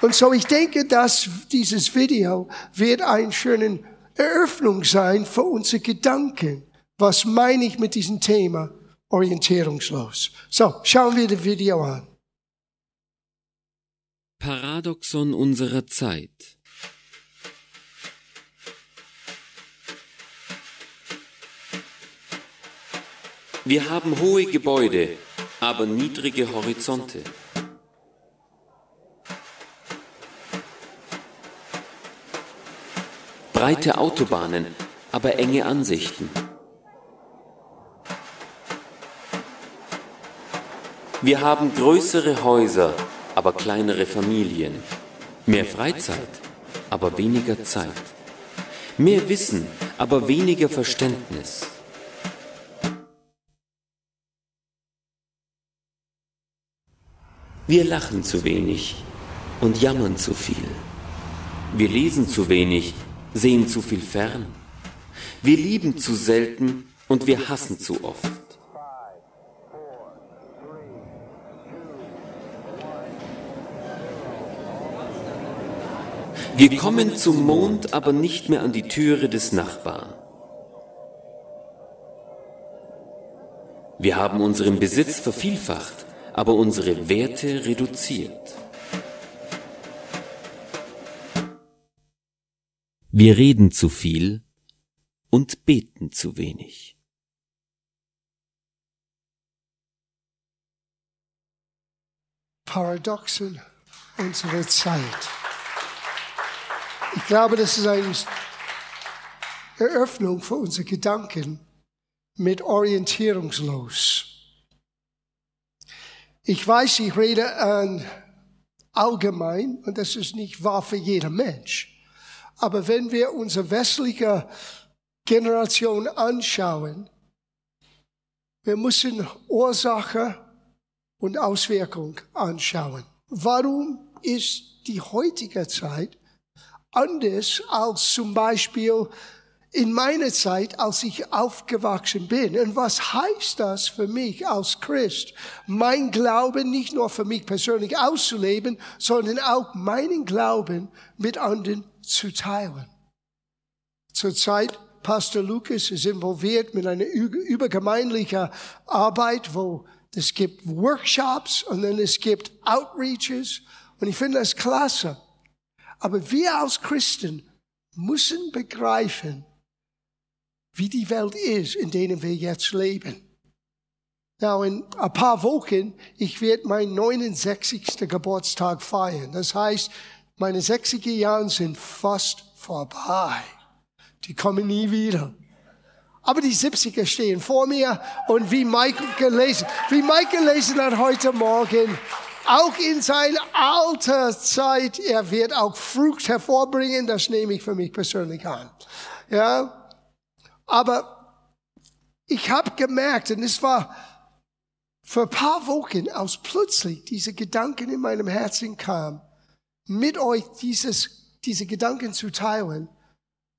Und so ich denke, dass dieses Video wird ein schönen Eröffnung sein für unsere Gedanken. Was meine ich mit diesem Thema orientierungslos? So, schauen wir das Video an. Paradoxon unserer Zeit. Wir haben hohe Gebäude, aber niedrige Horizonte. Breite Autobahnen, aber enge Ansichten. Wir haben größere Häuser, aber kleinere Familien. Mehr Freizeit, aber weniger Zeit. Mehr Wissen, aber weniger Verständnis. Wir lachen zu wenig und jammern zu viel. Wir lesen zu wenig sehen zu viel fern. Wir lieben zu selten und wir hassen zu oft. Wir kommen zum Mond, aber nicht mehr an die Türe des Nachbarn. Wir haben unseren Besitz vervielfacht, aber unsere Werte reduziert. Wir reden zu viel und beten zu wenig. Paradoxen unserer Zeit. Ich glaube, das ist eine Eröffnung für unsere Gedanken mit orientierungslos. Ich weiß, ich rede an allgemein und das ist nicht wahr für jeden Mensch. Aber wenn wir unsere westliche Generation anschauen, wir müssen Ursache und Auswirkung anschauen. Warum ist die heutige Zeit anders als zum Beispiel in meiner Zeit, als ich aufgewachsen bin. Und was heißt das für mich als Christ? Mein Glauben nicht nur für mich persönlich auszuleben, sondern auch meinen Glauben mit anderen zu teilen. Zurzeit Pastor Lucas ist involviert mit einer übergemeindlichen Arbeit, wo es gibt Workshops und dann es gibt Outreaches und ich finde das klasse. Aber wir als Christen müssen begreifen, wie die Welt ist, in denen wir jetzt leben. Now, in ein paar Wochen, ich werde meinen 69. Geburtstag feiern. Das heißt, meine 60er Jahre sind fast vorbei. Die kommen nie wieder. Aber die 70er stehen vor mir und wie Mike gelesen, wie Mike gelesen hat heute Morgen, auch in seiner alter Zeit, er wird auch Frucht hervorbringen, das nehme ich für mich persönlich an. Ja, aber ich habe gemerkt, und es war für ein paar Wochen, als plötzlich diese Gedanken in meinem Herzen kamen, mit euch dieses, diese Gedanken zu teilen.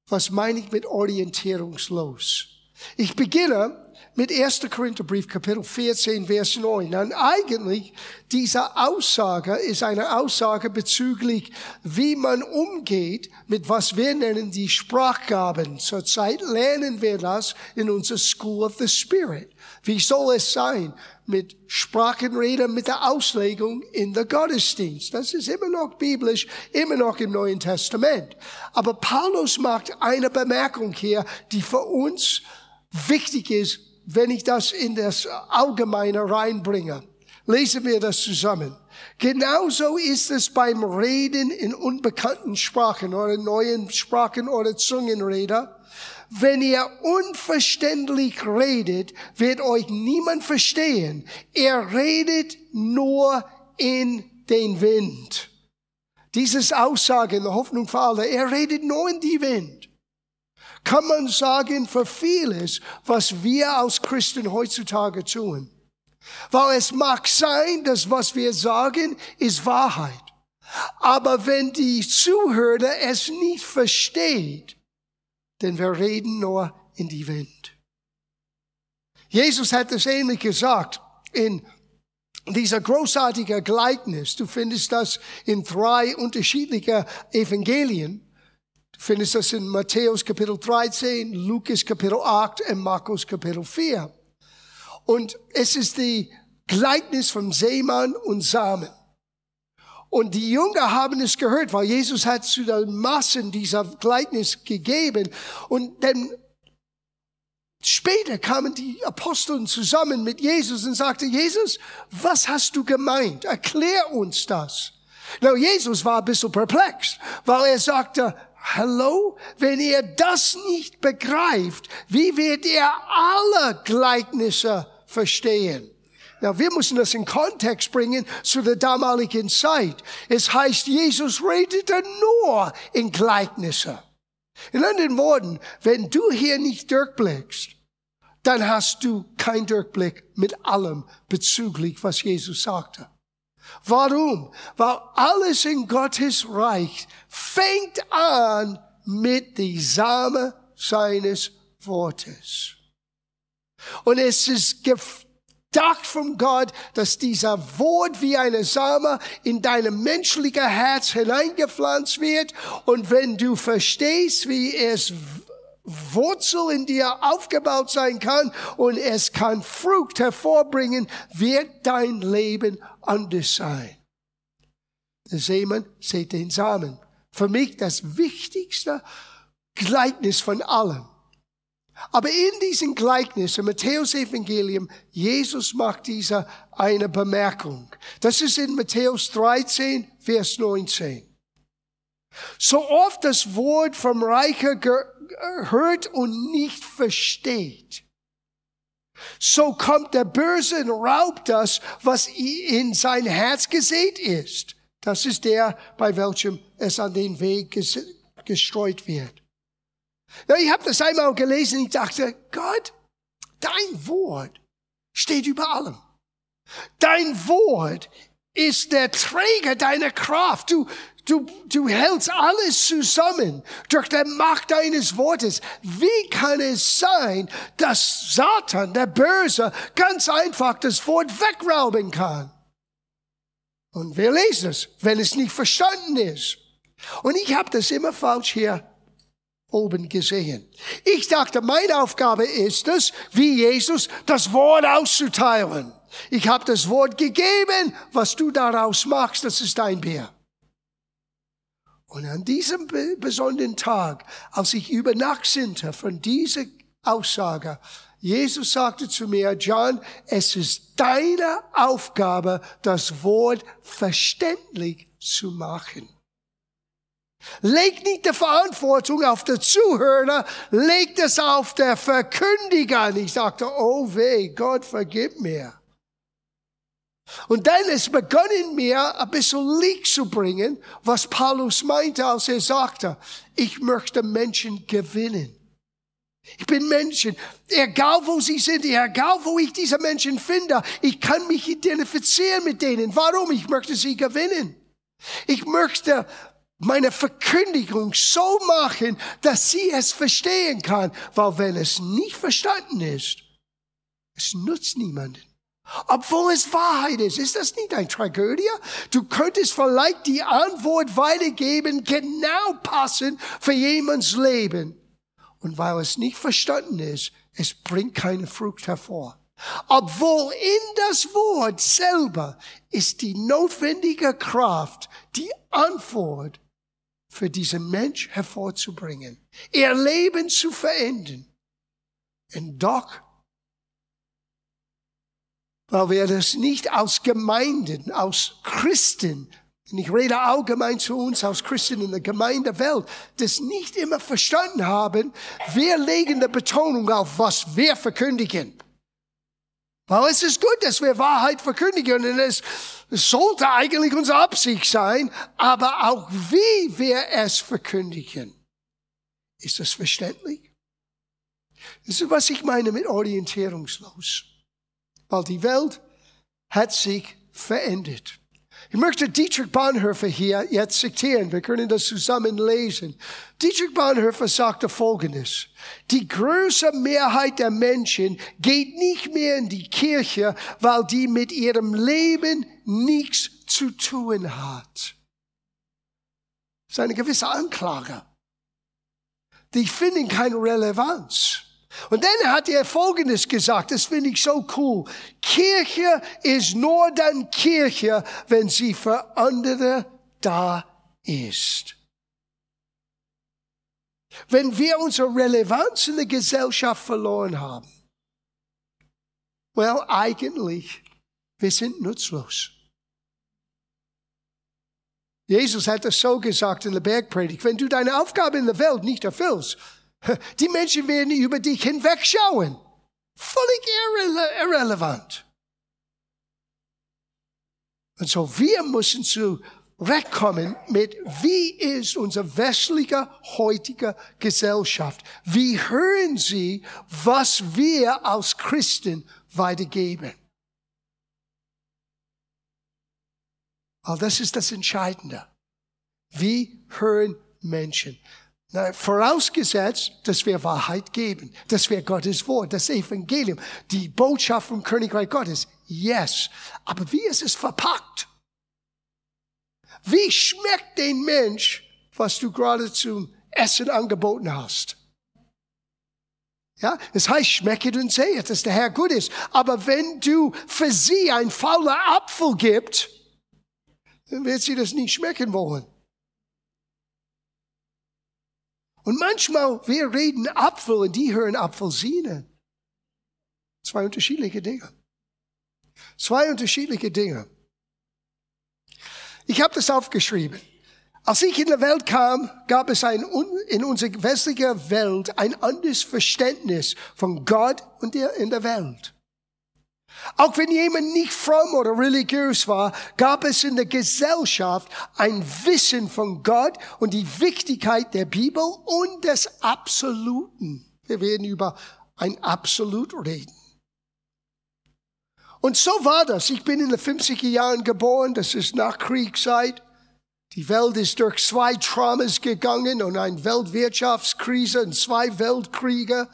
Was meine ich mit orientierungslos? Ich beginne mit 1. Korintherbrief, Kapitel 14, Vers 9. Und eigentlich, diese Aussage ist eine Aussage bezüglich, wie man umgeht mit was wir nennen die Sprachgaben. Zurzeit lernen wir das in unserer School of the Spirit. Wie soll es sein mit Sprachenrede, mit der Auslegung in der Gottesdienst? Das ist immer noch biblisch, immer noch im Neuen Testament. Aber Paulus macht eine Bemerkung hier, die für uns wichtig ist, wenn ich das in das Allgemeine reinbringe. Lesen wir das zusammen. Genauso ist es beim Reden in unbekannten Sprachen oder neuen Sprachen oder Zungenrede. Wenn ihr unverständlich redet, wird euch niemand verstehen. Er redet nur in den Wind. Dieses Aussage in der Hoffnung für alle, er redet nur in die Wind. Kann man sagen für vieles, was wir als Christen heutzutage tun. Weil es mag sein, dass was wir sagen, ist Wahrheit. Aber wenn die Zuhörer es nicht versteht, denn wir reden nur in die Wind. Jesus hat es ähnlich gesagt in dieser großartige Gleichnis, du findest das in drei unterschiedliche Evangelien. Findest das in Matthäus Kapitel 13, Lukas Kapitel 8 und Markus Kapitel 4. Und es ist die Gleichnis vom Seemann und Samen. Und die Jünger haben es gehört, weil Jesus hat zu den Massen dieser Gleichnis gegeben. Und dann Später kamen die Aposteln zusammen mit Jesus und sagten, Jesus, was hast du gemeint? Erklär uns das. Na, Jesus war ein bisschen perplex, weil er sagte, Hallo, wenn ihr das nicht begreift, wie wird ihr alle Gleichnisse verstehen? Na, wir müssen das in Kontext bringen zu der damaligen Zeit. Es heißt, Jesus redete nur in Gleichnisse. In anderen Worten, wenn du hier nicht durchblickst, dann hast du keinen Durchblick mit allem bezüglich, was Jesus sagte. Warum? Weil alles in Gottes Reich fängt an mit die Same seines Wortes. Und es ist gedacht von Gott, dass dieser Wort wie eine Same in deinem menschlichen Herz hineingepflanzt wird. Und wenn du verstehst, wie es Wurzel in dir aufgebaut sein kann und es kann Frucht hervorbringen, wird dein Leben anders sein. Der Seemann sieht den Samen. Für mich das wichtigste Gleichnis von allem. Aber in diesem Gleichnis im Matthäus Evangelium, Jesus macht diese eine Bemerkung. Das ist in Matthäus 13, Vers 19. So oft das Wort vom Reicher hört und nicht versteht. So kommt der Böse und raubt das, was in sein Herz gesät ist. Das ist der, bei welchem es an den Weg gestreut wird. Ja, ich habe das einmal gelesen ich dachte, Gott, dein Wort steht über allem. Dein Wort ist der Träger deiner Kraft. Du, Du, du hältst alles zusammen durch die Macht deines Wortes. Wie kann es sein, dass Satan, der Böse, ganz einfach das Wort wegrauben kann? Und wir lesen es, wenn es nicht verstanden ist. Und ich habe das immer falsch hier oben gesehen. Ich dachte, meine Aufgabe ist es, wie Jesus, das Wort auszuteilen. Ich habe das Wort gegeben, was du daraus machst, das ist dein Bier. Und an diesem besonderen Tag, als ich über Nacht sinnte von dieser Aussage, Jesus sagte zu mir, John, es ist deine Aufgabe, das Wort verständlich zu machen. Leg nicht die Verantwortung auf der Zuhörer, leg es auf der Verkündiger. Und ich sagte, oh weh, Gott vergib mir. Und dann ist begonnen mir ein bisschen Licht zu bringen, was Paulus meinte, als er sagte, ich möchte Menschen gewinnen. Ich bin Menschen, egal wo sie sind, egal wo ich diese Menschen finde, ich kann mich identifizieren mit denen. Warum? Ich möchte sie gewinnen. Ich möchte meine Verkündigung so machen, dass sie es verstehen kann, weil wenn es nicht verstanden ist, es nutzt niemanden. Obwohl es Wahrheit ist. Ist das nicht eine Tragödie? Du könntest vielleicht die Antwort weitergeben, genau passend für jemands Leben. Und weil es nicht verstanden ist, es bringt keine Frucht hervor. Obwohl in das Wort selber ist die notwendige Kraft, die Antwort für diesen Mensch hervorzubringen, ihr Leben zu verändern. Und doch weil wir das nicht aus Gemeinden, aus Christen, und ich rede allgemein zu uns aus Christen in der Gemeindewelt, das nicht immer verstanden haben, wir legen die Betonung auf, was wir verkündigen. Weil es ist gut, dass wir Wahrheit verkündigen und es sollte eigentlich unsere Absicht sein, aber auch wie wir es verkündigen. Ist das verständlich? Das ist, was ich meine mit orientierungslos weil die Welt hat sich verändert. Ich möchte Dietrich Bonhoeffer hier jetzt zitieren. Wir können das zusammen lesen. Dietrich Bonhoeffer sagte Folgendes. Die größte Mehrheit der Menschen geht nicht mehr in die Kirche, weil die mit ihrem Leben nichts zu tun hat. Das ist eine gewisse Anklage. Die finden keine Relevanz. Und dann hat er Folgendes gesagt, das finde ich so cool. Kirche ist nur dann Kirche, wenn sie für andere da ist. Wenn wir unsere Relevanz in der Gesellschaft verloren haben, well, eigentlich, wir sind nutzlos. Jesus hat es so gesagt in der Bergpredigt, wenn du deine Aufgabe in der Welt nicht erfüllst, die Menschen werden über dich hinwegschauen. Völlig irre irrelevant. Und so wir müssen zurechtkommen mit, wie ist unsere westliche heutige Gesellschaft? Wie hören sie, was wir als Christen weitergeben? All das ist das Entscheidende. Wie hören Menschen? Vorausgesetzt, dass wir Wahrheit geben, dass wir Gottes Wort, das Evangelium, die Botschaft vom Königreich Gottes. Yes. Aber wie ist es verpackt? Wie schmeckt den Mensch, was du gerade zum Essen angeboten hast? Ja, es heißt, schmecket und sehet, dass der Herr gut ist. Aber wenn du für sie ein fauler Apfel gibst, dann wird sie das nicht schmecken wollen. Und manchmal, wir reden Apfel und die hören Apfelsine. Zwei unterschiedliche Dinge. Zwei unterschiedliche Dinge. Ich habe das aufgeschrieben. Als ich in die Welt kam, gab es ein, in unserer westlichen Welt ein anderes Verständnis von Gott und der in der Welt. Auch wenn jemand nicht fromm oder religiös war, gab es in der Gesellschaft ein Wissen von Gott und die Wichtigkeit der Bibel und des Absoluten. Wir werden über ein Absolut reden. Und so war das. Ich bin in den 50er Jahren geboren, das ist nach Kriegszeit. Die Welt ist durch zwei Traumas gegangen und eine Weltwirtschaftskrise und zwei Weltkriege.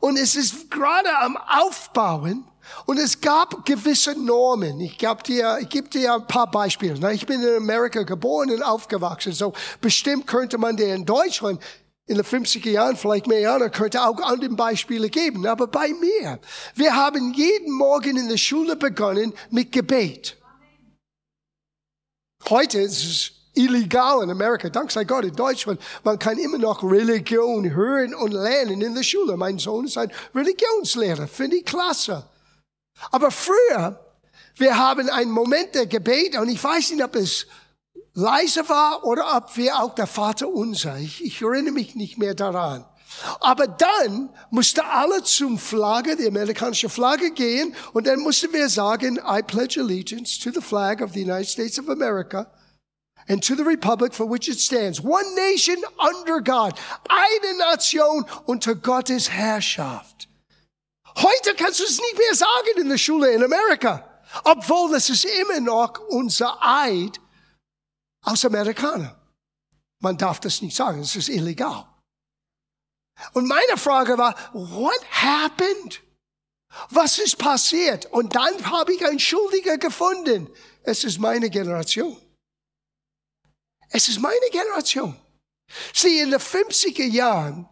Und es ist gerade am Aufbauen und es gab gewisse Normen. Ich gebe dir, ich gebe dir ein paar Beispiele. Ich bin in Amerika geboren und aufgewachsen. So bestimmt könnte man dir in Deutschland in den 50er Jahren, vielleicht mehr Jahre, könnte auch andere Beispiele geben. Aber bei mir, wir haben jeden Morgen in der Schule begonnen mit Gebet. Heute ist es illegal in Amerika. Dank sei Gott in Deutschland. Man kann immer noch Religion hören und lernen in der Schule. Mein Sohn ist ein Religionslehrer. Finde ich klasse. Aber früher, wir haben einen Moment der Gebet und ich weiß nicht, ob es leise war oder ob wir auch der Vater unser. Ich, ich erinnere mich nicht mehr daran. Aber dann musste alle zum Flagge, die amerikanische Flagge gehen und dann mussten wir sagen, I pledge allegiance to the flag of the United States of America and to the republic for which it stands. One nation under God. Eine Nation unter Gottes Herrschaft. Heute kannst du es nicht mehr sagen in der Schule in Amerika. Obwohl das ist immer noch unser Eid aus Amerikaner. Man darf das nicht sagen, es ist illegal. Und meine Frage war, what happened? Was ist passiert? Und dann habe ich einen Schuldiger gefunden. Es ist meine Generation. Es ist meine Generation. Sie, in den 50er Jahren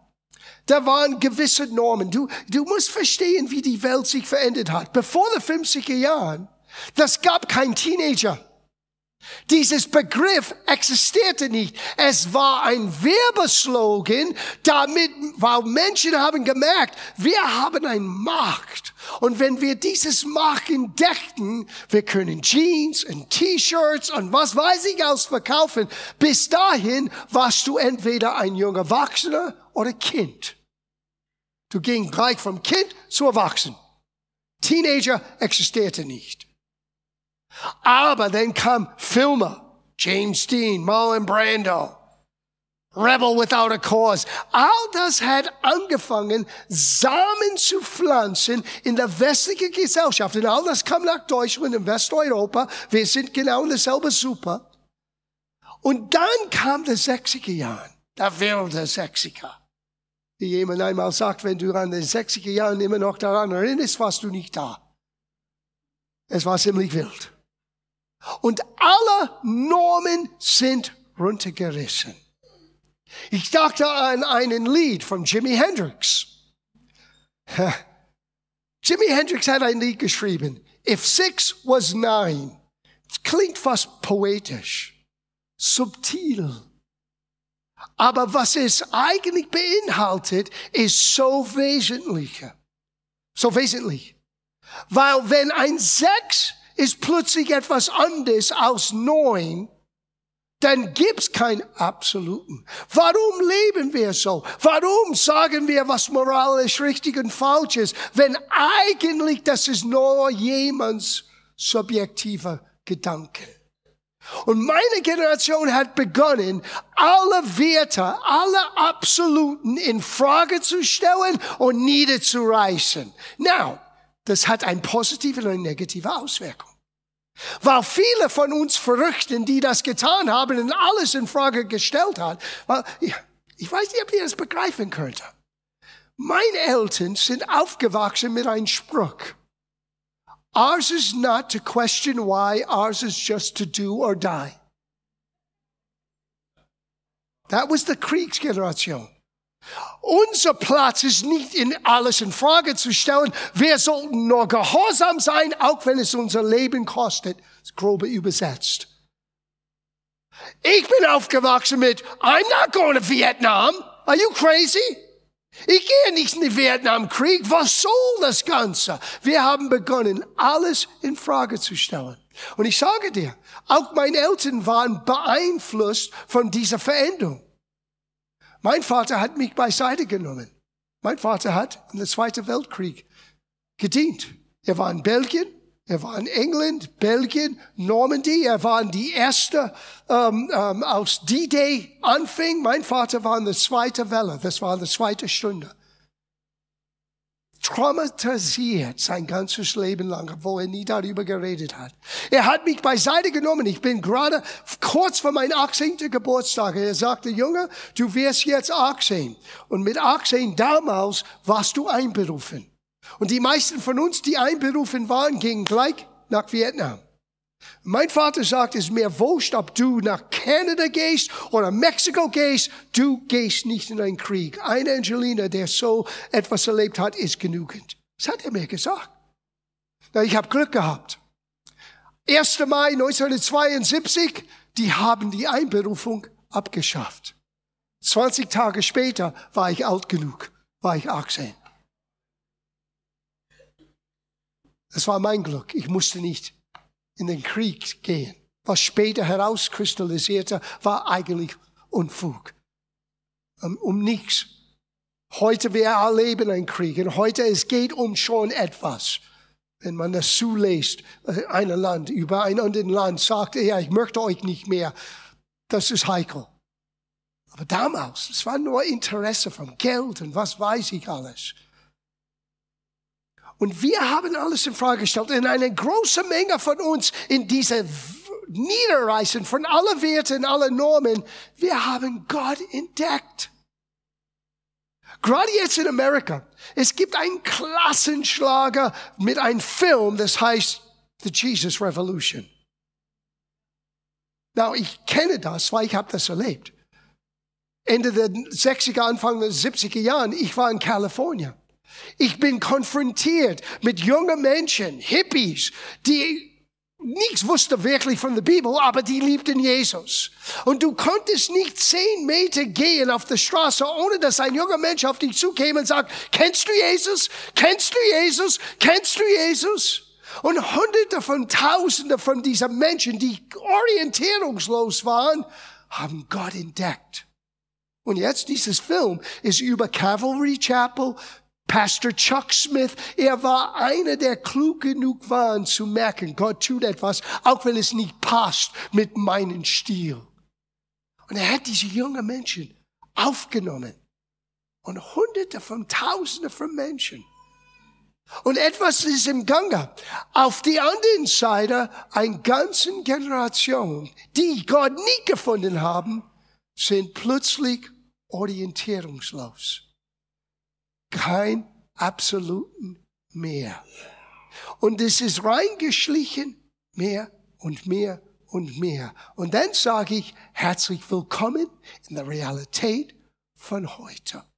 da waren gewisse Normen. Du, du musst verstehen, wie die Welt sich verändert hat. Bevor den 50er Jahren, das gab kein Teenager. Dieses Begriff existierte nicht. Es war ein Werbeslogan, damit, weil Menschen haben gemerkt, wir haben ein Markt. Und wenn wir dieses Markt entdeckten, wir können Jeans und T-Shirts und was weiß ich alles verkaufen. Bis dahin warst du entweder ein junger Erwachsener oder Kind. Du ging gleich vom Kind zu Erwachsenen. Teenager existierte nicht. Aber dann kam Filme, James Dean, Marlon Brando. Rebel without a cause. All das hat angefangen, Samen zu pflanzen in der westlichen Gesellschaft. Und all das kam nach Deutschland in Westeuropa. Wir sind genau in derselben Suppe. Und dann kam der 60er Jahre, der wilde 60er. Wie jemand einmal sagt, wenn du an den 60er Jahren immer noch daran erinnerst, warst du nicht da. Es war ziemlich wild. Und alle Normen sind runtergerissen. Ich dachte an einen Lied von Jimi Hendrix. Jimi Hendrix hat ein Lied geschrieben. If six was nine. Klingt fast poetisch, subtil. Aber was es eigentlich beinhaltet, ist so wesentlich. So wesentlich. Weil wenn ein Sechs ist plötzlich etwas anderes als neun, dann gibt's keinen Absoluten. Warum leben wir so? Warum sagen wir, was moralisch richtig und falsch ist, wenn eigentlich das ist nur jemands subjektiver Gedanke? Und meine Generation hat begonnen, alle Werte, alle Absoluten in Frage zu stellen und niederzureißen. Now, das hat eine positive und eine negative Auswirkung. Weil viele von uns Verrückten, die das getan haben und alles in Frage gestellt haben, ich weiß nicht, ob ihr das begreifen könnt. Meine Eltern sind aufgewachsen mit einem Spruch. Ours is not to question why, ours is just to do or die. That was the Kriegsgeneration. Unser Platz ist nicht in alles in Frage zu stellen. Wir sollten nur gehorsam sein, auch wenn es unser Leben kostet. Grobe übersetzt. Ich bin aufgewachsen mit, I'm not going to Vietnam. Are you crazy? Ich gehe nicht in den Vietnamkrieg. Was soll das Ganze? Wir haben begonnen, alles in Frage zu stellen. Und ich sage dir, auch meine Eltern waren beeinflusst von dieser Veränderung. Mein Vater hat mich beiseite genommen. Mein Vater hat in der Zweiten Weltkrieg gedient. Er war in Belgien, er war in England, Belgien, Normandie. Er war in die erste, ähm, ähm, als D-Day anfing. Mein Vater war in der zweiten Welle. Das war in der zweiten Stunde traumatisiert sein ganzes Leben lang, obwohl er nie darüber geredet hat. Er hat mich beiseite genommen. Ich bin gerade kurz vor meinem 18. Geburtstag. Er sagte, Junge, du wirst jetzt 18. Und mit 18 damals warst du einberufen. Und die meisten von uns, die einberufen waren, gingen gleich nach Vietnam. Mein Vater sagt, es ist mir wurscht, ob du nach Kanada gehst oder Mexiko gehst, du gehst nicht in einen Krieg. Eine Angelina, der so etwas erlebt hat, ist genügend. Das hat er mir gesagt. Na, ich habe Glück gehabt. 1. Mai 1972, die haben die Einberufung abgeschafft. 20 Tage später war ich alt genug, war ich 18. Das war mein Glück. Ich musste nicht in den Krieg gehen. Was später herauskristallisierte, war eigentlich Unfug. Um, um nichts. Heute wir erleben einen Krieg und heute es geht um schon etwas. Wenn man das zulässt, äh, ein Land über ein anderes Land sagt, ja, ich möchte euch nicht mehr, das ist heikel. Aber damals, es war nur Interesse vom Geld und was weiß ich alles. Und wir haben alles in Frage gestellt. Und eine große Menge von uns in diese Niederreißen von allen Werten, allen Normen, wir haben Gott entdeckt. Gerade jetzt in Amerika. Es gibt einen Klassenschlager mit einem Film, das heißt The Jesus Revolution. Now, ich kenne das, weil ich habe das erlebt. Ende der 60er, Anfang der 70er Jahren, ich war in Kalifornien. Ich bin konfrontiert mit jungen Menschen, Hippies, die nichts wussten wirklich von der Bibel, aber die liebten Jesus. Und du konntest nicht zehn Meter gehen auf der Straße, ohne dass ein junger Mensch auf dich zukäme und sagt, kennst du Jesus? Kennst du Jesus? Kennst du Jesus? Und hunderte von Tausende von diesen Menschen, die orientierungslos waren, haben Gott entdeckt. Und jetzt dieses Film ist über Cavalry Chapel, Pastor Chuck Smith, er war einer, der klug genug war, zu merken, Gott tut etwas, auch wenn es nicht passt mit meinem Stil. Und er hat diese jungen Menschen aufgenommen. Und hunderte von tausende von Menschen. Und etwas ist im Gange. Auf die anderen Seite eine ganze Generation, die Gott nie gefunden haben, sind plötzlich orientierungslos. Kein absoluten mehr. Und es ist reingeschlichen, mehr und mehr und mehr. Und dann sage ich, herzlich willkommen in der Realität von heute.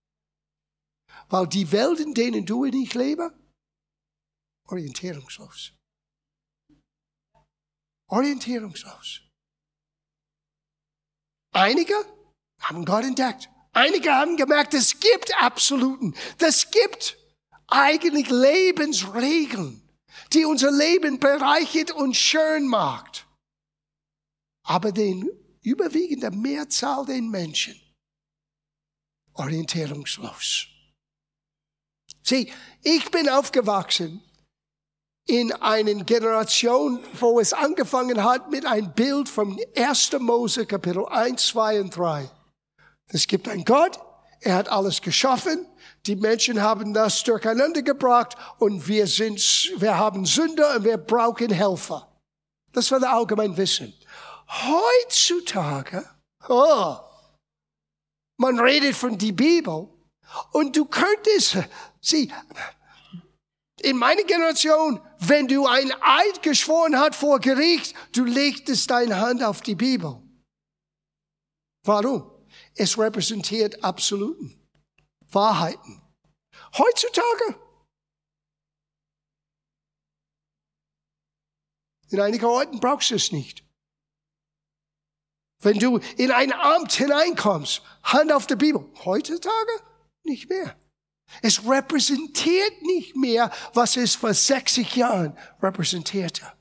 Weil die Welt, in denen du und ich leben, orientierungslos. Orientierungslos. Einige haben Gott entdeckt. Einige haben gemerkt, es gibt Absoluten. Es gibt eigentlich Lebensregeln, die unser Leben bereichert und schön macht. Aber den überwiegenden Mehrzahl der Menschen orientierungslos. Sieh, ich bin aufgewachsen in einer Generation, wo es angefangen hat mit einem Bild vom 1. Mose Kapitel 1, 2 und 3. Es gibt einen Gott, er hat alles geschaffen, die Menschen haben das durcheinander gebracht und wir sind, wir haben Sünder und wir brauchen Helfer. Das war der allgemein Wissen. Heutzutage, oh, man redet von die Bibel und du könntest, sieh, in meiner Generation, wenn du ein Eid geschworen hast vor Gericht, du legtest deine Hand auf die Bibel. Warum? Es repräsentiert absoluten Wahrheiten. Heutzutage. In einigen Orten brauchst du es nicht. Wenn du in ein Amt hineinkommst, Hand auf der Bibel. Heutzutage nicht mehr. Es repräsentiert nicht mehr, was es vor 60 Jahren repräsentierte.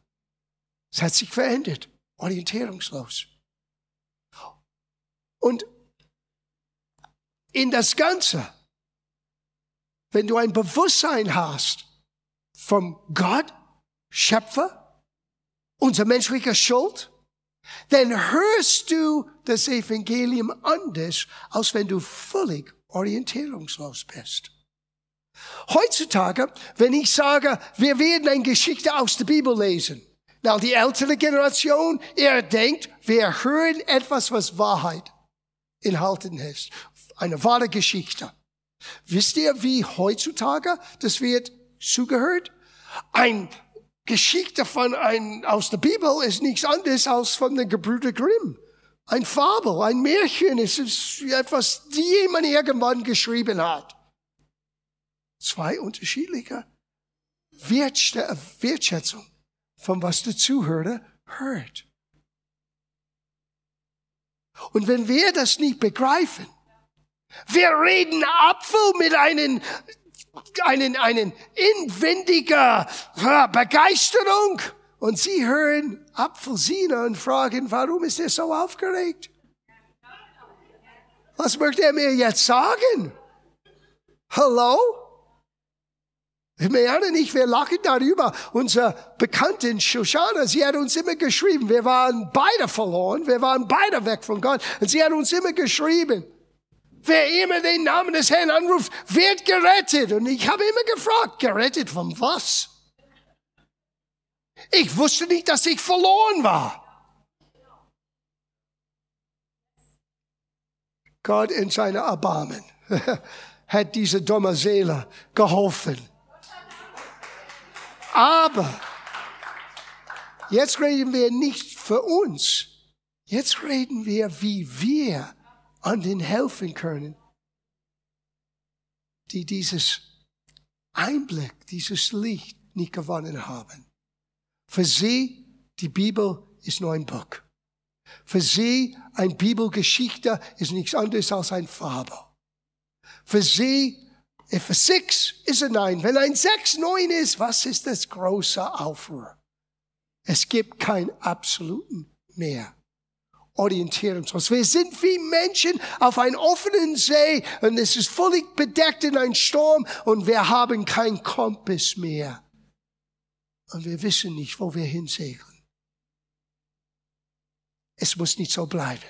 Es hat sich verändert, orientierungslos. Und in das Ganze, wenn du ein Bewusstsein hast vom Gott, Schöpfer, unser menschlicher Schuld, dann hörst du das Evangelium anders, als wenn du völlig orientierungslos bist. Heutzutage, wenn ich sage, wir werden eine Geschichte aus der Bibel lesen, na, die ältere Generation, er denkt, wir hören etwas, was Wahrheit enthalten ist. Eine wahre Geschichte. Wisst ihr, wie heutzutage das wird zugehört? Ein Geschichte von ein, aus der Bibel ist nichts anderes als von den Gebrüder Grimm. Ein Fabel, ein Märchen, es ist etwas, die jemand irgendwann geschrieben hat. Zwei unterschiedliche Wertschätzung von was der Zuhörer hört. Und wenn wir das nicht begreifen, wir reden Apfel mit einem, einen, einen inwendiger Begeisterung und sie hören Apfelsine und fragen, warum ist er so aufgeregt? Was möchte er mir jetzt sagen? Hallo? Marianne und ich, wir lachen darüber. Unsere Bekanntin Shoshana, sie hat uns immer geschrieben, wir waren beide verloren, wir waren beide weg von Gott. Und sie hat uns immer geschrieben, wer immer den Namen des Herrn anruft, wird gerettet. Und ich habe immer gefragt, gerettet von was? Ich wusste nicht, dass ich verloren war. Gott in seiner Erbarmen hat diese dumme Seele geholfen. Aber jetzt reden wir nicht für uns. Jetzt reden wir, wie wir an den helfen können, die dieses Einblick, dieses Licht nicht gewonnen haben. Für sie, die Bibel ist nur ein Buch. Für sie, ein Bibelgeschichte ist nichts anderes als ein Fabel. Für sie, if a six ist ein Nein. Wenn ein sechs neun ist, was ist das große Aufruhr? Es gibt kein absoluten mehr. Orientierungslos. Wir sind wie Menschen auf einem offenen See und es ist völlig bedeckt in einem Sturm und wir haben keinen Kompass mehr und wir wissen nicht, wo wir hinsegeln. Es muss nicht so bleiben.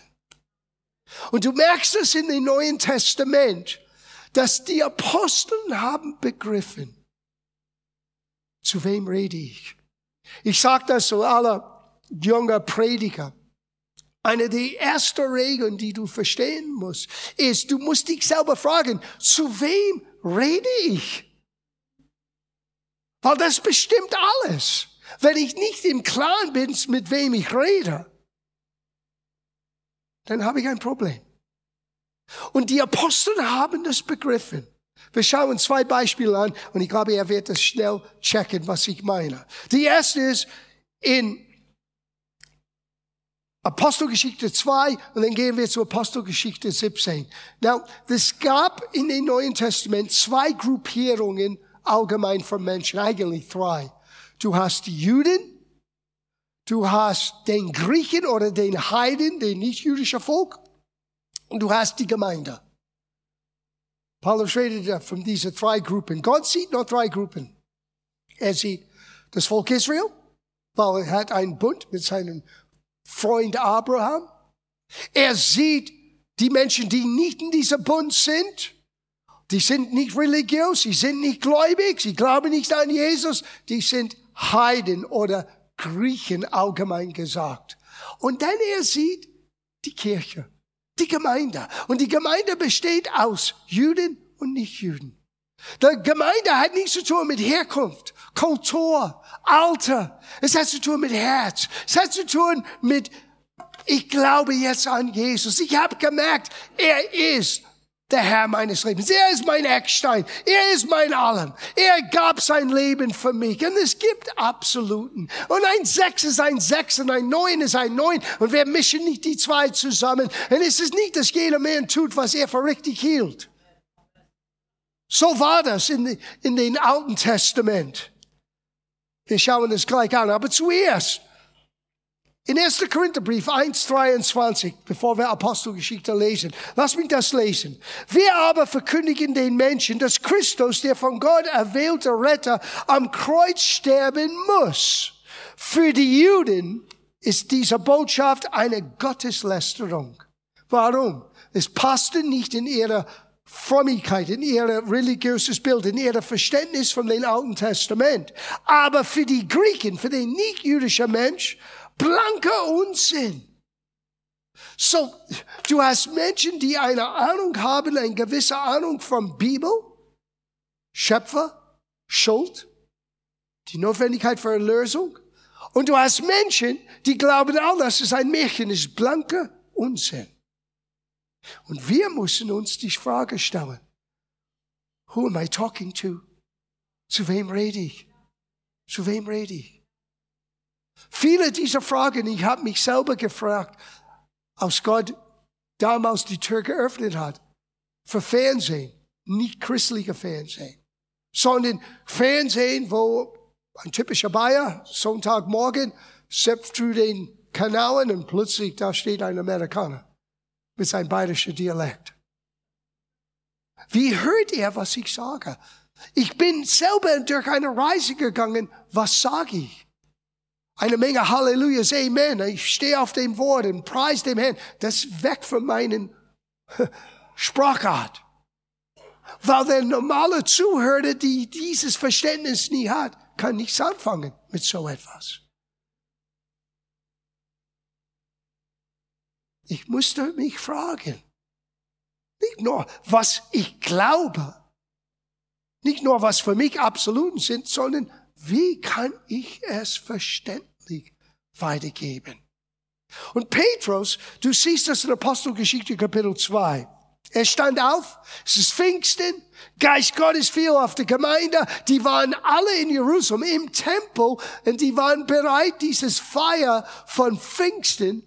Und du merkst es in dem Neuen Testament, dass die Aposteln haben begriffen, zu wem rede ich? Ich sage das zu aller junger Prediger. Eine der ersten Regeln, die du verstehen musst, ist, du musst dich selber fragen, zu wem rede ich? Weil das bestimmt alles. Wenn ich nicht im Klaren bin, mit wem ich rede, dann habe ich ein Problem. Und die Apostel haben das begriffen. Wir schauen zwei Beispiele an und ich glaube, er wird das schnell checken, was ich meine. Die erste ist in Apostelgeschichte 2 und dann gehen wir zur Apostelgeschichte 17. Now, es gab in dem Neuen Testament zwei Gruppierungen allgemein von Menschen, eigentlich drei. Du hast die Juden, du hast den Griechen oder den Heiden, den nicht-jüdischen Volk und du hast die Gemeinde. Paulus redet von diesen drei Gruppen. Gott sieht nur drei Gruppen. Er sieht das Volk Israel, weil er hat einen Bund mit seinem Freund Abraham. Er sieht die Menschen, die nicht in diesem Bund sind. Die sind nicht religiös, sie sind nicht gläubig, sie glauben nicht an Jesus, die sind Heiden oder Griechen allgemein gesagt. Und dann er sieht die Kirche. Die Gemeinde. Und die Gemeinde besteht aus Juden und Nichtjuden. Die Gemeinde hat nichts zu tun mit Herkunft, Kultur, Alter. Es hat zu tun mit Herz. Es hat zu tun mit, ich glaube jetzt an Jesus. Ich habe gemerkt, er ist der Herr meines Lebens. Er ist mein Eckstein. Er ist mein Allem. Er gab sein Leben für mich. Und es gibt Absoluten. Und ein Sechs ist ein Sechs und ein Neun ist ein Neun. Und wir mischen nicht die zwei zusammen. Und es ist nicht, dass jeder Mann tut, was er für richtig hielt. So war das in, in den Alten Testament. Wir schauen es gleich an. Aber zuerst in 1. Korintherbrief 1,23, bevor wir Apostelgeschichte lesen, lass mich das lesen. Wir aber verkündigen den Menschen, dass Christus, der von Gott erwählte Retter, am Kreuz sterben muss. Für die Juden ist diese Botschaft eine Gotteslästerung. Warum? Es passte nicht in ihre Frömmigkeit, in ihr religiöses Bild, in ihr Verständnis von dem Alten Testament. Aber für die Griechen, für den nicht-jüdischen Mensch, blanker Unsinn. So, du hast Menschen, die eine Ahnung haben, eine gewisse Ahnung von Bibel, Schöpfer, Schuld, die Notwendigkeit für Erlösung. Und du hast Menschen, die glauben, all das ist ein Märchen, ist blanker Unsinn. Und wir müssen uns die Frage stellen, who am I talking to? Zu wem rede ich? Zu wem rede ich? Viele dieser Fragen, ich habe mich selber gefragt, als Gott damals die Tür geöffnet hat, für Fernsehen, nicht christliche Fernsehen, sondern Fernsehen, wo ein typischer Bayer, Sonntagmorgen, seppt through den Kanalen und plötzlich da steht ein Amerikaner mit seinem bayerischen Dialekt. Wie hört er, was ich sage? Ich bin selber durch eine Reise gegangen. Was sage ich? Eine Menge Hallelujahs, Amen. Ich stehe auf dem Wort und preis dem Herrn. Das ist weg von meinen Sprachart. Weil der normale Zuhörer, die dieses Verständnis nie hat, kann nichts anfangen mit so etwas. Ich musste mich fragen, nicht nur, was ich glaube, nicht nur, was für mich Absoluten sind, sondern wie kann ich es verständlich weitergeben? Und Petrus, du siehst das in Apostelgeschichte Kapitel 2. Er stand auf, es ist Pfingsten, Geist Gottes fiel auf die Gemeinde, die waren alle in Jerusalem im Tempel und die waren bereit, dieses Feier von Pfingsten,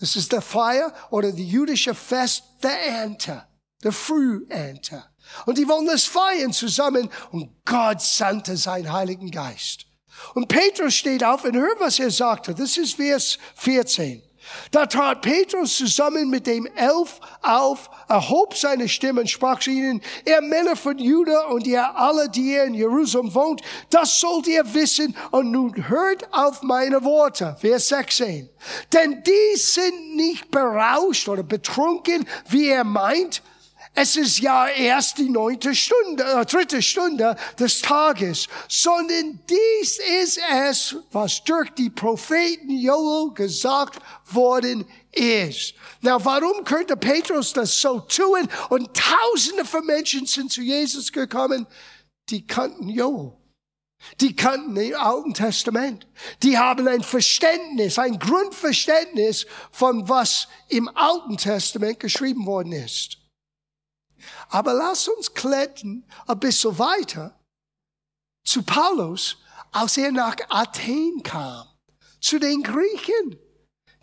das ist der Feier oder die jüdische Fest der Ernte, der Frühernte. Und die wollen das feiern zusammen. Und Gott sandte seinen Heiligen Geist. Und Petrus steht auf und hört, was er sagte. Das ist Vers 14. Da trat Petrus zusammen mit dem Elf auf, erhob seine Stimme und sprach zu ihnen, ihr Männer von Juda und ihr alle, die ihr in Jerusalem wohnt, das sollt ihr wissen und nun hört auf meine Worte. Vers 16. Denn die sind nicht berauscht oder betrunken, wie er meint, es ist ja erst die neunte Stunde, äh, dritte Stunde des Tages, sondern dies ist es, was durch die Propheten Joel gesagt worden ist. Na, warum könnte Petrus das so tun? Und Tausende von Menschen sind zu Jesus gekommen, die kannten Joel. Die kannten den Alten Testament. Die haben ein Verständnis, ein Grundverständnis von was im Alten Testament geschrieben worden ist. Aber lass uns klettern ein bisschen weiter zu Paulus, als er nach Athen kam, zu den Griechen,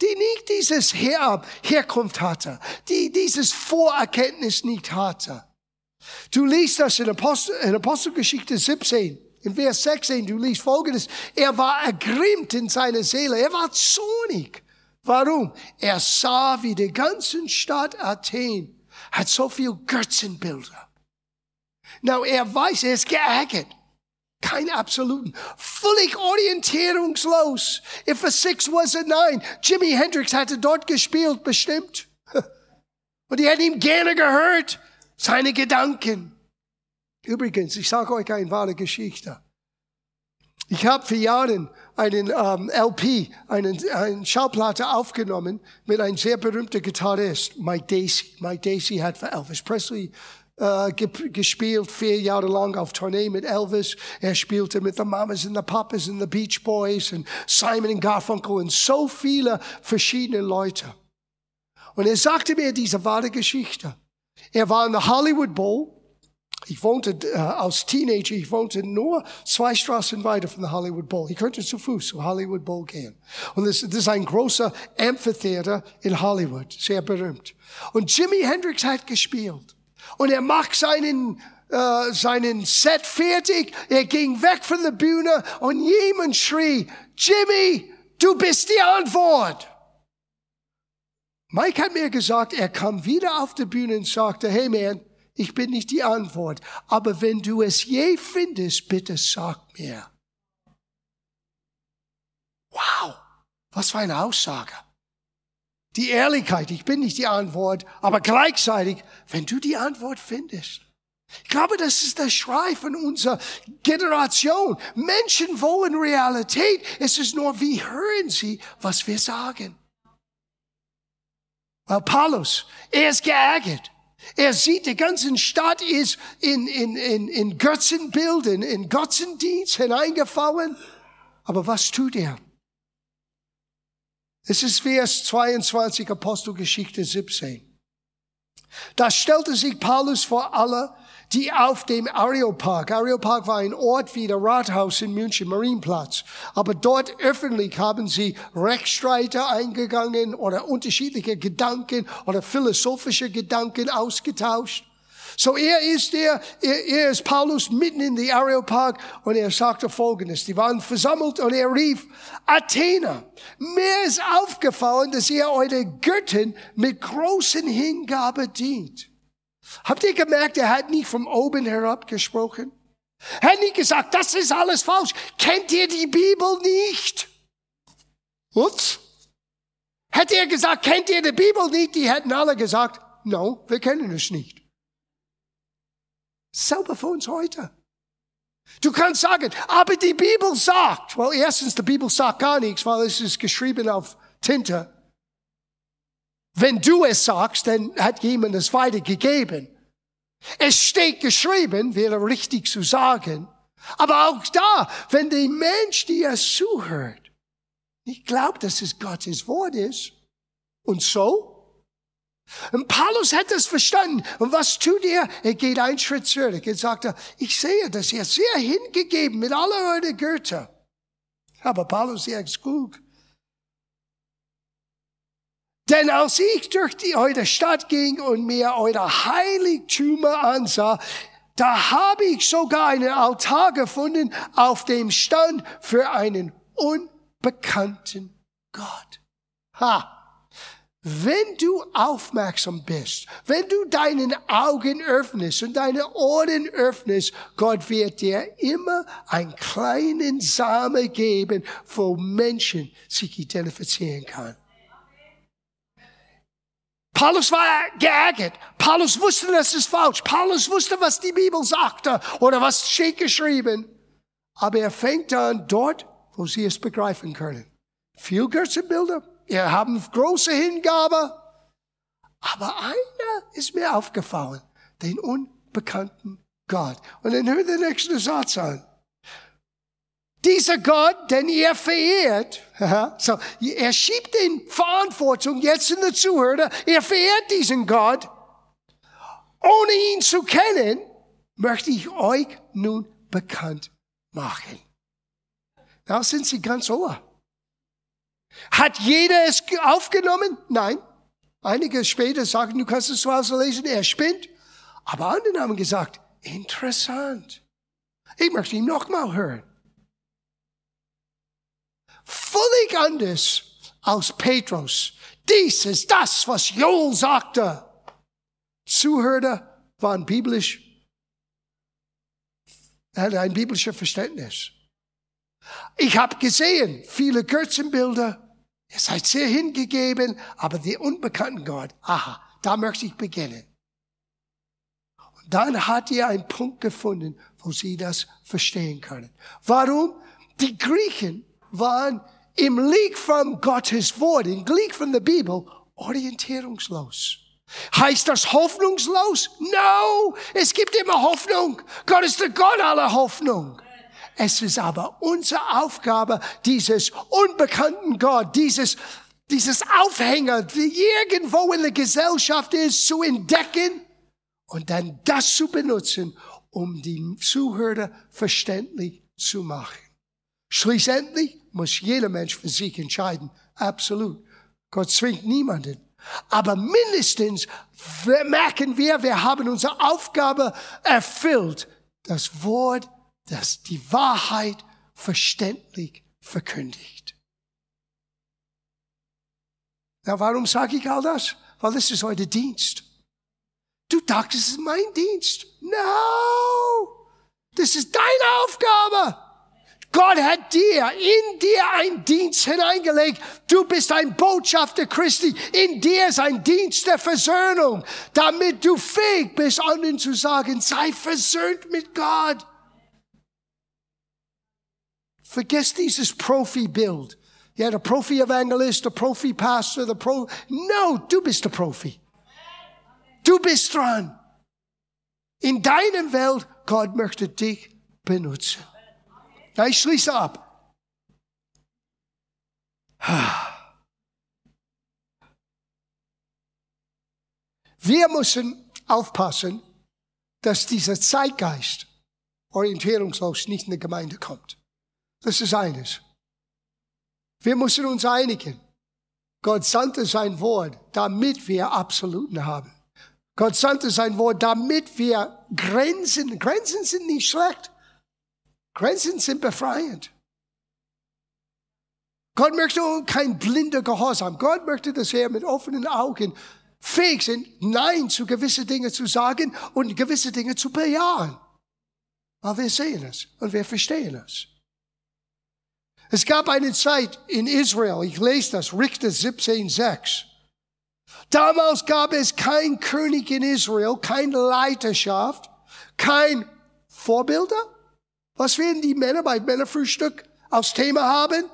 die nicht dieses Her Herkunft hatte, die dieses Vorerkenntnis nicht hatte. Du liest das in, Apostel, in Apostelgeschichte 17, in Vers 16, du liest folgendes, er war ergrimmt in seiner Seele, er war zornig. Warum? Er sah, wie die ganze Stadt Athen hat so viel Götzenbilder. Now, er weiß, er ist geärgert. Kein absoluten. Völlig orientierungslos. If a six was a nine. Jimi Hendrix hatte dort gespielt, bestimmt. Und die hätten ihm gerne gehört. Seine Gedanken. Übrigens, ich sage euch eine wahre Geschichte. Ich habe für Jahre einen ähm, LP, einen, einen Schallplatte aufgenommen mit einem sehr berühmten Gitarrist, Mike Daisy. Mike Daisy hat für Elvis Presley äh, gespielt, vier Jahre lang auf Tournee mit Elvis. Er spielte mit The Mamas and the Papas and the Beach Boys und Simon and Garfunkel und so viele verschiedene Leute. Und er sagte mir diese wahre Geschichte. Er war in der Hollywood Bowl ich wohnte äh, als Teenager, ich wohnte nur zwei Straßen weiter von der Hollywood Bowl. Ich könnte zu Fuß zur Hollywood Bowl gehen. Und das, das ist ein großer Amphitheater in Hollywood, sehr berühmt. Und Jimi Hendrix hat gespielt. Und er macht seinen äh, seinen Set fertig. Er ging weg von der Bühne und jemand schrie, Jimmy, du bist die Antwort. Mike hat mir gesagt, er kam wieder auf die Bühne und sagte, hey man, ich bin nicht die Antwort. Aber wenn du es je findest, bitte sag mir. Wow, was für eine Aussage. Die Ehrlichkeit, ich bin nicht die Antwort, aber gleichzeitig, wenn du die Antwort findest. Ich glaube, das ist der Schrei von unserer Generation. Menschen wollen Realität. Es ist nur, wie hören sie, was wir sagen. Weil Paulus, er ist geärgert. Er sieht, die ganze Stadt ist in, in, in, in Götzenbilden, in Götzendienst hineingefallen. Aber was tut er? Es ist Vers 22, Apostelgeschichte 17. Da stellte sich Paulus vor alle, die auf dem Areopag, Areopag war ein Ort wie der Rathaus in München, Marienplatz, aber dort öffentlich haben sie Rechtsstreiter eingegangen oder unterschiedliche Gedanken oder philosophische Gedanken ausgetauscht. So er ist der, er, er ist Paulus mitten in die Areopag und er sagte Folgendes. Die waren versammelt und er rief, Athener, mir ist aufgefallen, dass ihr eure Götten mit großen Hingabe dient. Habt ihr gemerkt, er hat nicht von oben herab gesprochen? Er hat nicht gesagt, das ist alles falsch. Kennt ihr die Bibel nicht? Was? Hätte er gesagt, kennt ihr die Bibel nicht? Die hätten alle gesagt, no, wir kennen es nicht. Selber für uns heute. Du kannst sagen, aber die Bibel sagt, well, erstens, die Bibel sagt gar nichts, weil es ist geschrieben auf Tinte. Wenn du es sagst, dann hat jemand es weitergegeben. Es steht geschrieben, wäre richtig zu sagen. Aber auch da, wenn der Mensch dir zuhört, ich glaube, dass es Gottes Wort ist. Und so? Und Paulus hat es verstanden. Und was tut er? Er geht einen Schritt zurück. Er sagt, ich sehe, dass ihr sehr hingegeben mit aller eure Götter. Aber Paulus sagt, gut. Denn als ich durch die, eure Stadt ging und mir eure Heiligtümer ansah, da habe ich sogar einen Altar gefunden, auf dem stand für einen unbekannten Gott. Ha! wenn du aufmerksam bist, wenn du deinen Augen öffnest und deine Ohren öffnest, Gott wird dir immer einen kleinen Samen geben, wo Menschen sich identifizieren können. Paulus war geärgert. Paulus wusste, das ist falsch. Paulus wusste, was die Bibel sagte oder was steht geschrieben. Aber er fängt an dort, wo sie es begreifen können. Viel Götzenbilder. Wir haben große Hingabe. Aber einer ist mir aufgefallen. Den unbekannten Gott. Und dann hört der nächste Satz an. Dieser Gott, den ihr verehrt, so, er schiebt den Verantwortung jetzt in der Zuhörer, er verehrt diesen Gott, ohne ihn zu kennen, möchte ich euch nun bekannt machen. Da sind sie ganz ohr. Hat jeder es aufgenommen? Nein. Einige später sagen, du kannst es zu Hause lesen, er spinnt. Aber andere haben gesagt, interessant. Ich möchte ihn nochmal hören. Völlig anders als Petrus. Dies ist das, was Joel sagte. Zuhörer waren biblisch, hatte ein biblisches Verständnis. Ich habe gesehen, viele Götzenbilder. Ihr seid sehr hingegeben, aber die unbekannten Gott, aha, da möchte ich beginnen. Und dann hat ihr einen Punkt gefunden, wo sie das verstehen können. Warum? Die Griechen waren im Lieg von Gottes Wort, im Lieg von der Bibel, orientierungslos. Heißt das hoffnungslos? No, es gibt immer Hoffnung. Gott ist der Gott aller Hoffnung. Es ist aber unsere Aufgabe, dieses unbekannten Gott, dieses, dieses Aufhänger, die irgendwo in der Gesellschaft ist, zu entdecken und dann das zu benutzen, um die Zuhörer verständlich zu machen. Schließlich muss jeder Mensch für sich entscheiden. Absolut. Gott zwingt niemanden. Aber mindestens merken wir, wir haben unsere Aufgabe erfüllt, das Wort das die Wahrheit verständlich verkündigt. Na, warum sage ich all das? Weil es ist heute Dienst. Du dachtest, es ist mein Dienst. No! Das ist deine Aufgabe. Gott hat dir, in dir ein Dienst hineingelegt. Du bist ein Botschafter Christi. In dir ist ein Dienst der Versöhnung, damit du fähig bist, anderen zu sagen, sei versöhnt mit Gott. Vergiss dieses Profi-Bild. Ja, der Profi-Evangelist, der Profi-Pastor, der Pro... No, du bist der Profi. Du bist dran. In deiner Welt, Gott möchte dich benutzen. Ja, ich schließe ab. Wir müssen aufpassen, dass dieser Zeitgeist orientierungslos nicht in die Gemeinde kommt. Das ist eines. Wir müssen uns einigen. Gott sandte sein Wort, damit wir Absoluten haben. Gott sandte sein Wort, damit wir Grenzen, Grenzen sind nicht schlecht. Grenzen sind befreiend. Gott möchte kein blinder Gehorsam. Gott möchte, dass wir mit offenen Augen fähig sind, Nein zu gewissen Dingen zu sagen und gewisse Dinge zu bejahen. Aber wir sehen es und wir verstehen es. Es gab eine Zeit in Israel, ich lese das, Richter 17,6. Damals gab es kein König in Israel, keine Leiterschaft, kein Vorbilder. Was werden die Männer bei Männerfrühstück als Thema haben?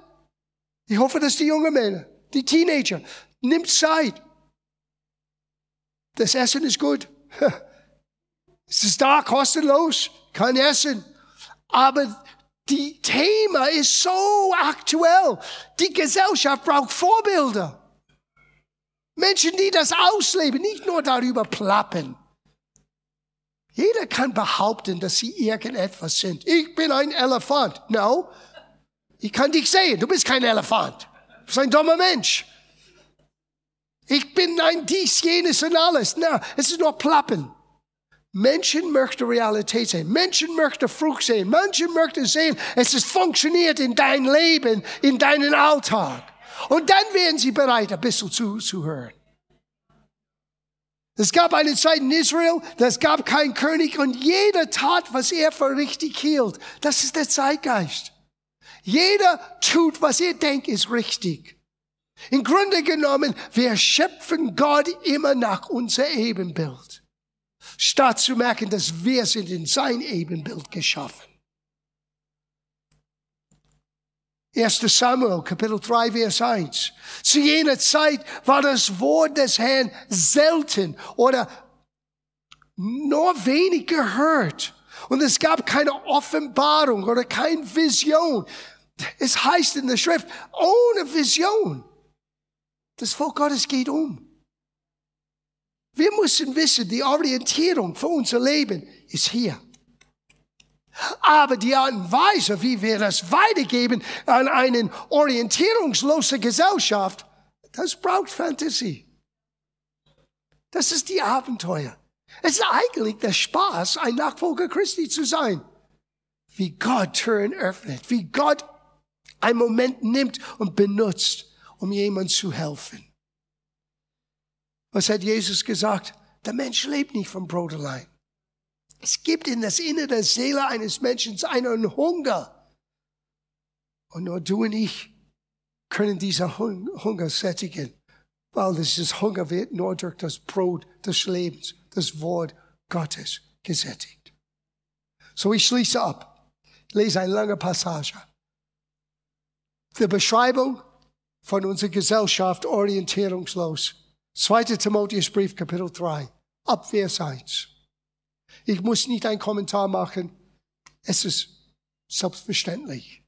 Ich hoffe, dass die jungen Männer, die Teenager, nimmt Zeit. Das Essen ist gut. Es ist da, kostenlos, kein Essen. Aber die Thema ist so aktuell. Die Gesellschaft braucht Vorbilder. Menschen, die das ausleben, nicht nur darüber plappen. Jeder kann behaupten, dass sie irgendetwas sind. Ich bin ein Elefant. No. Ich kann dich sehen. Du bist kein Elefant. Du bist ein dummer Mensch. Ich bin ein dies, jenes und alles. Na, no, es ist nur Plappen. Menschen möchten Realität sehen. Menschen möchten Frucht sehen. Menschen möchten sehen, es ist funktioniert in dein Leben, in deinen Alltag. Und dann werden sie bereit, ein bisschen zuzuhören. Es gab eine Zeit in Israel, das gab keinen König und jeder tat, was er für richtig hielt. Das ist der Zeitgeist. Jeder tut, was er denkt, ist richtig. Im Grunde genommen, wir schöpfen Gott immer nach unser Ebenbild, statt zu merken, dass wir sind in sein Ebenbild geschaffen. 1. Samuel, Kapitel 3, Vers 1. Zu jener Zeit war das Wort des Herrn selten oder nur wenig gehört. Und es gab keine Offenbarung oder keine Vision. Es heißt in der Schrift, ohne Vision. Das Volk Gottes geht um. Wir müssen wissen, die Orientierung für unser Leben ist hier. Aber die Art und Weise, wie wir das weitergeben an eine orientierungslose Gesellschaft, das braucht Fantasie. Das ist die Abenteuer. Es ist eigentlich der Spaß, ein Nachfolger Christi zu sein. Wie Gott Türen öffnet, wie Gott einen Moment nimmt und benutzt, um jemand zu helfen. Was hat Jesus gesagt? Der Mensch lebt nicht vom Brot allein. Es gibt in das Innere der Seele eines Menschen einen Hunger. Und nur du und ich können diesen Hunger sättigen, weil dieses Hunger wird nur durch das Brot des Lebens, das Wort Gottes gesättigt. So ich schließe ab. Ich lese eine lange Passage. Die Beschreibung von unserer Gesellschaft orientierungslos. 2. Timotheusbrief, Kapitel 3, ab Vers 1. Ich muss nicht einen Kommentar machen. Es ist selbstverständlich.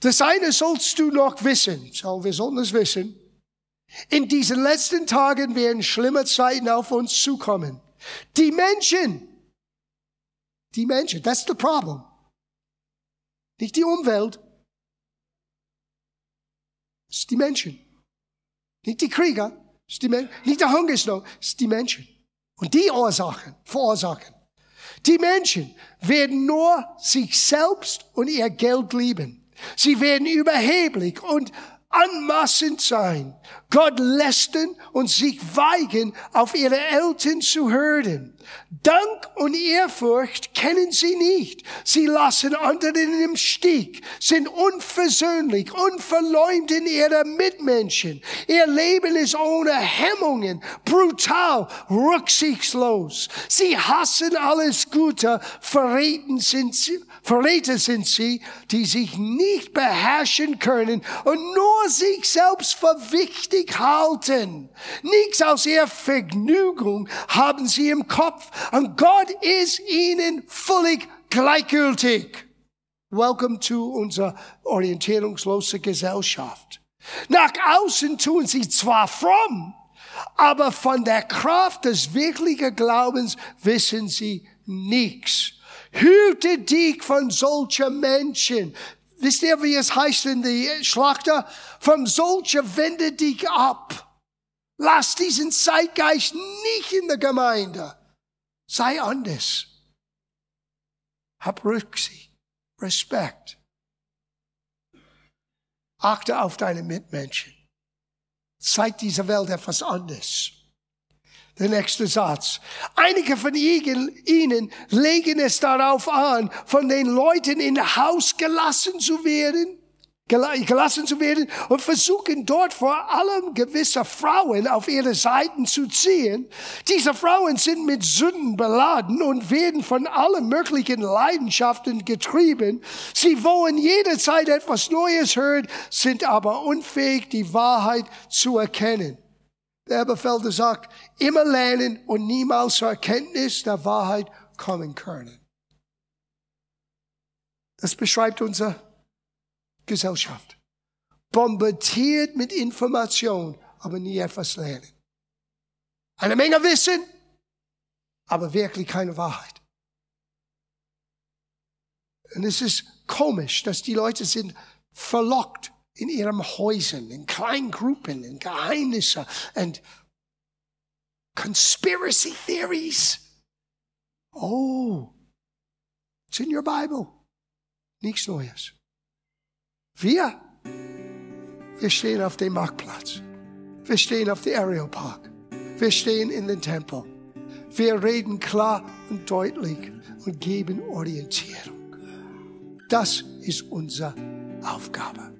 Das eine sollst du noch wissen. So, wir sollten es wissen. In diesen letzten Tagen werden schlimme Zeiten auf uns zukommen. Die Menschen, die Menschen, that's the problem. Nicht die Umwelt. Es ist die Menschen. Nicht die Krieger, es ist die Menschen. Nicht der Hungersnot, es ist die Menschen. Und die Ursachen, verursachen. Die Menschen werden nur sich selbst und ihr Geld lieben. Sie werden überheblich und anmaßend sein, Gott lästern und sich weigern, auf ihre Eltern zu hören. Dank und Ehrfurcht kennen sie nicht. Sie lassen anderen im Stich, sind unversöhnlich, unverleumd in ihrer Mitmenschen. Ihr Leben ist ohne Hemmungen, brutal, rücksichtslos. Sie hassen alles Gute, verräten sind sie, Verräter sind sie, die sich nicht beherrschen können und nur sich selbst für wichtig halten. Nichts aus ihrer Vergnügung haben sie im Kopf und Gott ist ihnen völlig gleichgültig. Welcome to unserer orientierungslosen Gesellschaft. Nach außen tun sie zwar fromm, aber von der Kraft des wirklichen Glaubens wissen sie nichts. Hüte dich von solchen Menschen. Wisst ihr, wie es heißt in die Schlachter? Von solchen wende dich ab. Lass diesen Zeitgeist nicht in der Gemeinde. Sei anders. Hab Rücksicht, Respekt. Achte auf deine Mitmenschen. Zeig dieser Welt etwas anderes. Der nächste Satz. Einige von ihnen legen es darauf an, von den Leuten in Haus gelassen zu werden, gelassen zu werden und versuchen dort vor allem gewisse Frauen auf ihre Seiten zu ziehen. Diese Frauen sind mit Sünden beladen und werden von allen möglichen Leidenschaften getrieben. Sie wollen jederzeit etwas Neues hören, sind aber unfähig, die Wahrheit zu erkennen. Der Befehlter sagt, immer lernen und niemals zur Erkenntnis der Wahrheit kommen können. Das beschreibt unsere Gesellschaft. Bombardiert mit Information, aber nie etwas lernen. Eine Menge Wissen, aber wirklich keine Wahrheit. Und es ist komisch, dass die Leute sind verlockt in ihren Häusern, in kleinen Gruppen, in Geheimnisse und conspiracy theories. Oh, it's in your Bible. Nichts Neues. Wir, wir stehen auf dem Marktplatz. Wir stehen auf dem Aeropark. Wir stehen in den Tempel. Wir reden klar und deutlich und geben Orientierung. Das ist unsere Aufgabe.